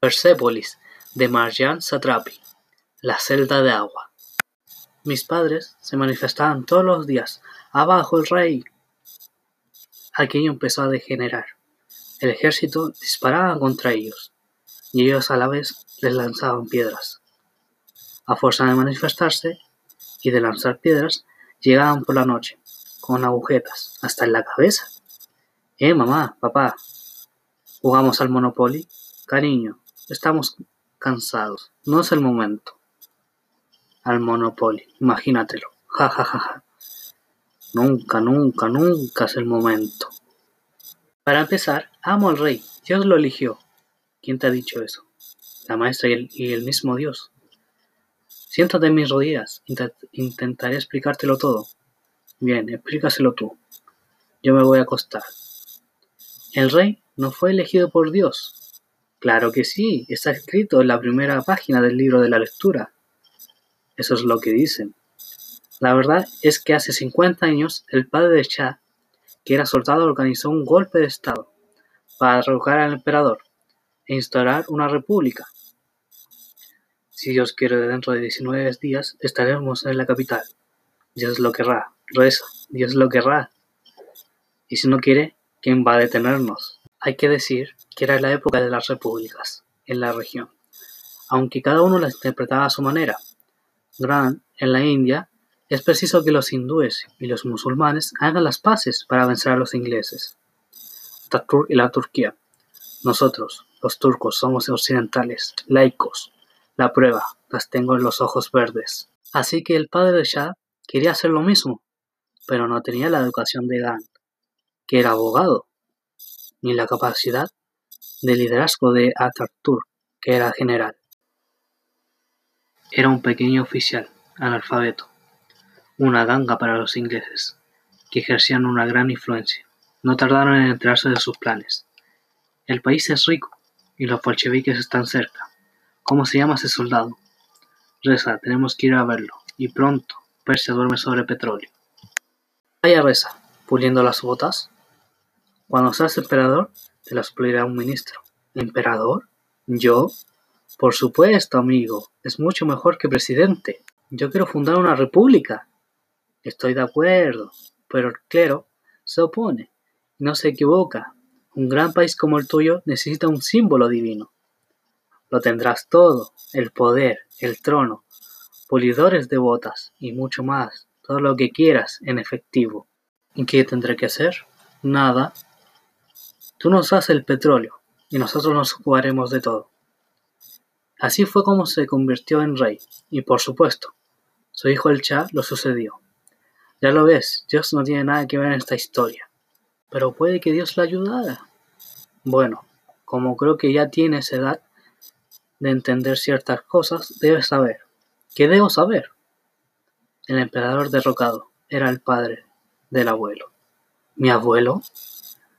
Persepolis de Marjan Satrapi, La celda de agua. Mis padres se manifestaban todos los días. ¡Abajo el rey! Aquello empezó a degenerar. El ejército disparaba contra ellos, y ellos a la vez les lanzaban piedras. A fuerza de manifestarse y de lanzar piedras, llegaban por la noche, con agujetas, hasta en la cabeza. Eh, mamá, papá, ¿jugamos al Monopoly? Cariño, estamos cansados, no es el momento. Al Monopoly, imagínatelo, ja, ja, ja, ja. Nunca, nunca, nunca es el momento. Para empezar, amo al rey, Dios lo eligió. ¿Quién te ha dicho eso? La maestra y el, y el mismo Dios. Siéntate en mis rodillas, intentaré explicártelo todo. Bien, explícaselo tú. Yo me voy a acostar. El rey no fue elegido por Dios. Claro que sí, está escrito en la primera página del libro de la lectura. Eso es lo que dicen. La verdad es que hace 50 años el padre de Shah, que era soldado, organizó un golpe de Estado para derrocar al emperador e instaurar una república. Si Dios quiere, dentro de 19 días estaremos en la capital. Dios lo querrá. Reza, Dios lo querrá. Y si no quiere, ¿quién va a detenernos? Hay que decir que era la época de las repúblicas en la región, aunque cada uno las interpretaba a su manera. Gran, en la India, es preciso que los hindúes y los musulmanes hagan las paces para vencer a los ingleses. Tatur y la Turquía. Nosotros, los turcos, somos occidentales, laicos, la prueba, las tengo en los ojos verdes. Así que el padre de Shah quería hacer lo mismo, pero no tenía la educación de Gandhi, que era abogado, ni la capacidad de liderazgo de Ataturk, que era general. Era un pequeño oficial, analfabeto, una ganga para los ingleses, que ejercían una gran influencia. No tardaron en enterarse de sus planes. El país es rico y los bolcheviques están cerca. ¿Cómo se llama ese soldado? Reza, tenemos que ir a verlo. Y pronto. Persia duerme sobre petróleo. Vaya Reza, puliendo las botas. Cuando seas emperador, te las pulirá un ministro. ¿Emperador? ¿Yo? Por supuesto, amigo. Es mucho mejor que presidente. Yo quiero fundar una república. Estoy de acuerdo, pero el clero se opone. No se equivoca. Un gran país como el tuyo necesita un símbolo divino. Lo tendrás todo, el poder, el trono, pulidores de botas y mucho más, todo lo que quieras en efectivo. ¿Y qué tendré que hacer? Nada. Tú nos das el petróleo y nosotros nos ocuparemos de todo. Así fue como se convirtió en rey, y por supuesto, su hijo el Cha lo sucedió. Ya lo ves, Dios no tiene nada que ver en esta historia. Pero puede que Dios le ayudara. Bueno, como creo que ya tienes edad, de entender ciertas cosas, debes saber. ¿Qué debo saber? El emperador derrocado era el padre del abuelo. ¿Mi abuelo?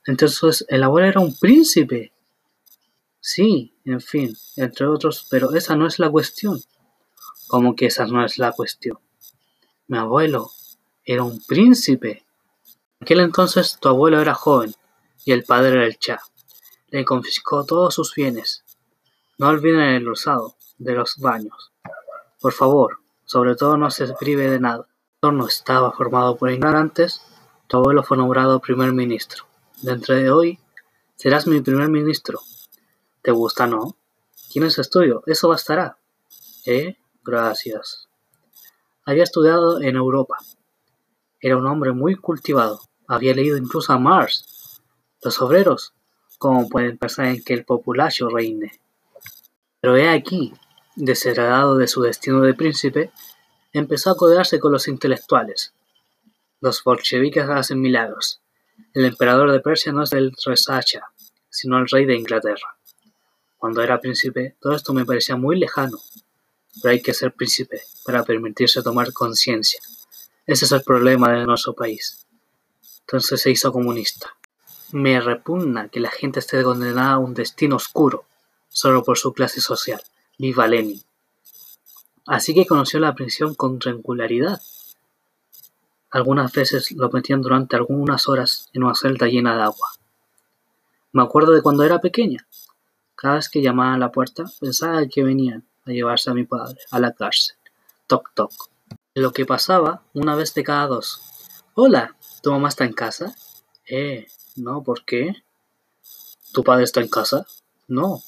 Entonces el abuelo era un príncipe. Sí, en fin, entre otros, pero esa no es la cuestión. ¿Cómo que esa no es la cuestión? Mi abuelo era un príncipe. En aquel entonces tu abuelo era joven y el padre era el Cha. Le confiscó todos sus bienes no olviden el usado de los baños. Por favor, sobre todo no se prive de nada. El estaba formado por ignorantes. Tu abuelo fue nombrado primer ministro. Dentro de hoy serás mi primer ministro. ¿Te gusta, no? ¿Tienes estudio? Eso bastará. ¿Eh? Gracias. Había estudiado en Europa. Era un hombre muy cultivado. Había leído incluso a Marx. Los obreros, ¿cómo pueden pensar en que el populacho reine? Pero he aquí, desheredado de su destino de príncipe, empezó a codearse con los intelectuales. Los bolcheviques hacen milagros. El emperador de Persia no es el Resacha, sino el rey de Inglaterra. Cuando era príncipe, todo esto me parecía muy lejano, pero hay que ser príncipe para permitirse tomar conciencia. Ese es el problema de nuestro país. Entonces se hizo comunista. Me repugna que la gente esté condenada a un destino oscuro, solo por su clase social. Viva Lenin. Así que conoció la prisión con regularidad. Algunas veces lo metían durante algunas horas en una celda llena de agua. Me acuerdo de cuando era pequeña. Cada vez que llamaban a la puerta, pensaba que venían a llevarse a mi padre a la cárcel. Toc toc. Lo que pasaba una vez de cada dos. Hola, ¿tu mamá está en casa? Eh, no, ¿por qué? ¿Tu padre está en casa? No.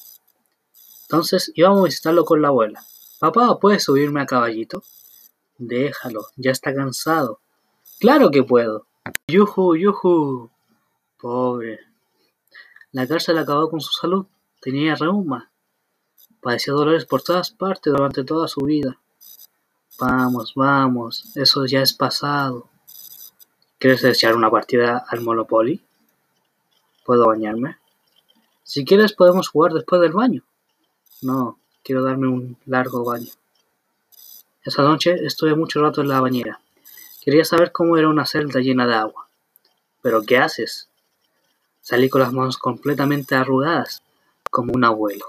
Entonces íbamos a visitarlo con la abuela. Papá, ¿puedes subirme a caballito? Déjalo, ya está cansado. Claro que puedo. Yuju, yuju. Pobre. La cárcel acabó con su salud. Tenía reuma. Padecía dolores por todas partes durante toda su vida. Vamos, vamos, eso ya es pasado. ¿Quieres echar una partida al Monopoly? ¿Puedo bañarme? Si quieres podemos jugar después del baño. No, quiero darme un largo baño. Esa noche estuve mucho rato en la bañera. Quería saber cómo era una celda llena de agua. ¿Pero qué haces? Salí con las manos completamente arrugadas, como un abuelo.